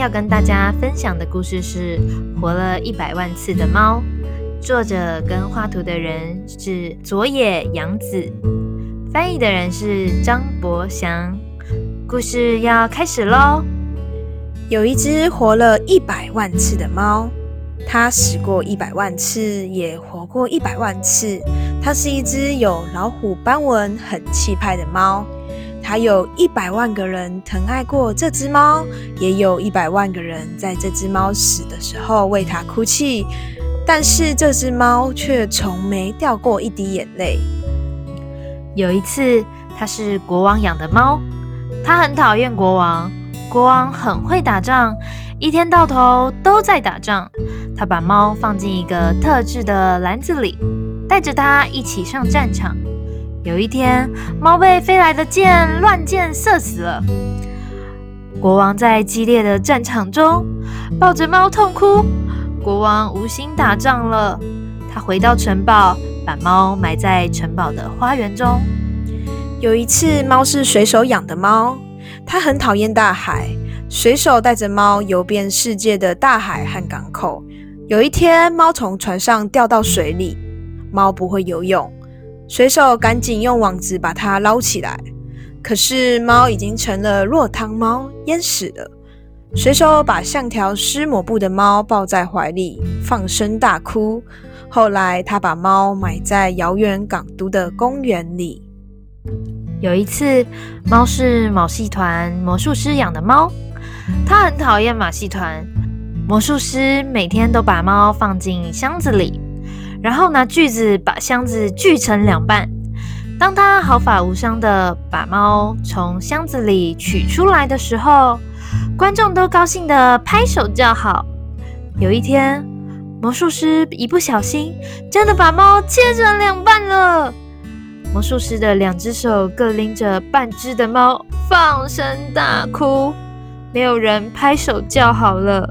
要跟大家分享的故事是《活了一百万次的猫》，作者跟画图的人是佐野洋子，翻译的人是张博祥。故事要开始喽！有一只活了一百万次的猫，它死过一百万次，也活过一百万次。它是一只有老虎斑纹、很气派的猫。还有一百万个人疼爱过这只猫，也有一百万个人在这只猫死的时候为它哭泣，但是这只猫却从没掉过一滴眼泪。有一次，它是国王养的猫，它很讨厌国王。国王很会打仗，一天到头都在打仗。他把猫放进一个特制的篮子里，带着它一起上战场。有一天，猫被飞来的箭乱箭射死了。国王在激烈的战场中抱着猫痛哭。国王无心打仗了，他回到城堡，把猫埋在城堡的花园中。有一次，猫是水手养的猫。他很讨厌大海，水手带着猫游遍世界的大海和港口。有一天，猫从船上掉到水里，猫不会游泳，水手赶紧用网子把它捞起来。可是猫已经成了落汤猫，淹死了。水手把像条湿抹布的猫抱在怀里，放声大哭。后来，他把猫埋在遥远港都的公园里。有一次，猫是马戏团魔术师养的猫，他很讨厌马戏团。魔术师每天都把猫放进箱子里，然后拿锯子把箱子锯成两半。当他毫发无伤的把猫从箱子里取出来的时候，观众都高兴的拍手叫好。有一天，魔术师一不小心，真的把猫切成两半了。魔术师的两只手各拎着半只的猫，放声大哭。没有人拍手叫好了。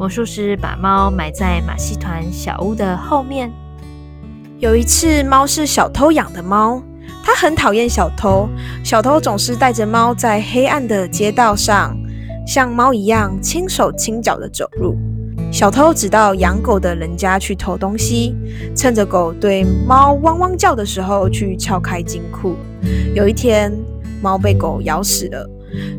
魔术师把猫埋在马戏团小屋的后面。有一次，猫是小偷养的猫，它很讨厌小偷。小偷总是带着猫在黑暗的街道上，像猫一样轻手轻脚的走路。小偷只到养狗的人家去偷东西，趁着狗对猫汪汪叫的时候去撬开金库。有一天，猫被狗咬死了。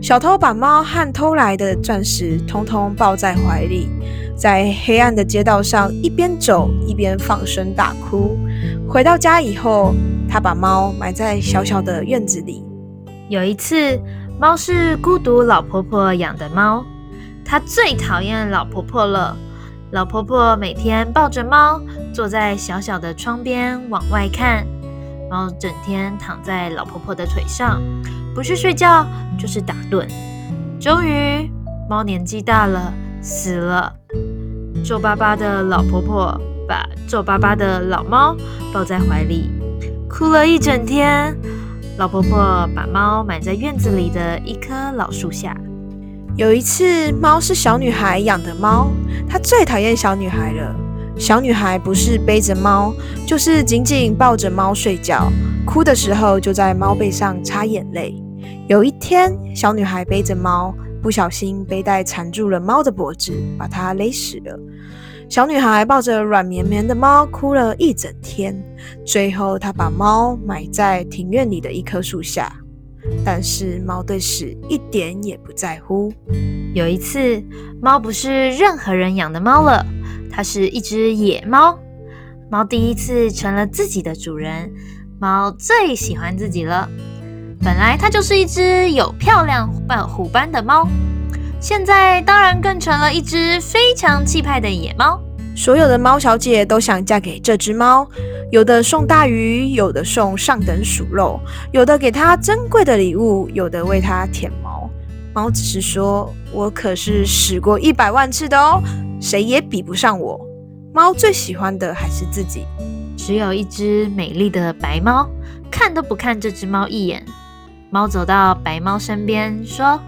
小偷把猫和偷来的钻石通通抱在怀里，在黑暗的街道上一边走一边放声大哭。回到家以后，他把猫埋在小小的院子里。有一次，猫是孤独老婆婆养的猫。他最讨厌老婆婆了。老婆婆每天抱着猫，坐在小小的窗边往外看。猫整天躺在老婆婆的腿上，不是睡觉就是打盹。终于，猫年纪大了，死了。皱巴巴的老婆婆把皱巴巴的老猫抱在怀里，哭了一整天。老婆婆把猫埋在院子里的一棵老树下。有一次，猫是小女孩养的猫，她最讨厌小女孩了。小女孩不是背着猫，就是紧紧抱着猫睡觉，哭的时候就在猫背上擦眼泪。有一天，小女孩背着猫，不小心背带缠住了猫的脖子，把它勒死了。小女孩抱着软绵绵的猫哭了一整天，最后她把猫埋在庭院里的一棵树下。但是猫对死一点也不在乎。有一次，猫不是任何人养的猫了，它是一只野猫。猫第一次成了自己的主人，猫最喜欢自己了。本来它就是一只有漂亮伴虎斑的猫，现在当然更成了一只非常气派的野猫。所有的猫小姐都想嫁给这只猫。有的送大鱼，有的送上等鼠肉，有的给它珍贵的礼物，有的为它舔毛。猫只是说：“我可是死过一百万次的哦，谁也比不上我。”猫最喜欢的还是自己。只有一只美丽的白猫，看都不看这只猫一眼。猫走到白猫身边说：“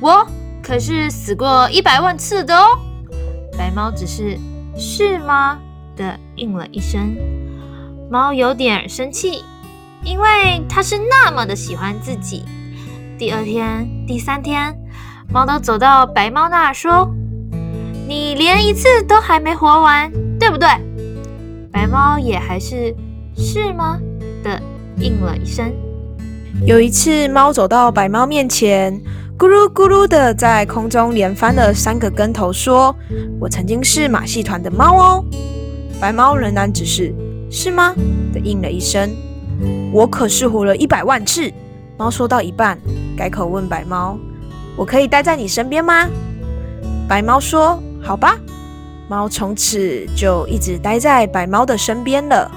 我可是死过一百万次的哦。”白猫只是是吗的应了一声。猫有点生气，因为它是那么的喜欢自己。第二天、第三天，猫都走到白猫那说：“你连一次都还没活完，对不对？”白猫也还是“是吗”的应了一声。有一次，猫走到白猫面前，咕噜咕噜的在空中连翻了三个跟头，说：“我曾经是马戏团的猫哦。”白猫仍然只是“是吗”的应了一声。我可是活了一百万次。猫说到一半，改口问白猫：“我可以待在你身边吗？”白猫说：“好吧。”猫从此就一直待在白猫的身边了。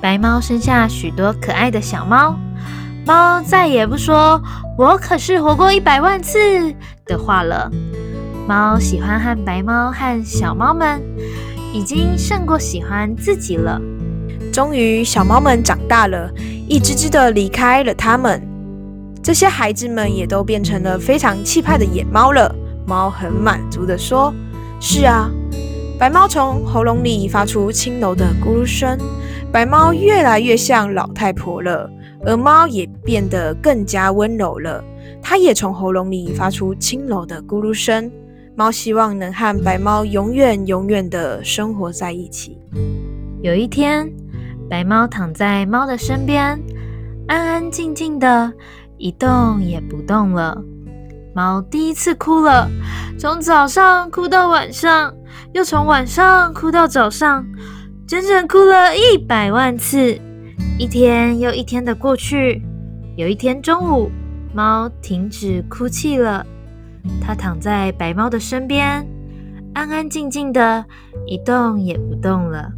白猫生下许多可爱的小猫。猫再也不说“我可是活过一百万次”的话了。猫喜欢和白猫和小猫们，已经胜过喜欢自己了。终于，小猫们长大了，一只只的离开了它们。这些孩子们也都变成了非常气派的野猫了。猫很满足的说：“是啊。”白猫从喉咙里发出轻柔的咕噜声。白猫越来越像老太婆了。而猫也变得更加温柔了，它也从喉咙里发出轻柔的咕噜声。猫希望能和白猫永远永远的生活在一起。有一天，白猫躺在猫的身边，安安静静的，一动也不动了。猫第一次哭了，从早上哭到晚上，又从晚上哭到早上，整整哭了一百万次。一天又一天的过去，有一天中午，猫停止哭泣了。它躺在白猫的身边，安安静静的，一动也不动了。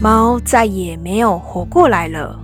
猫再也没有活过来了。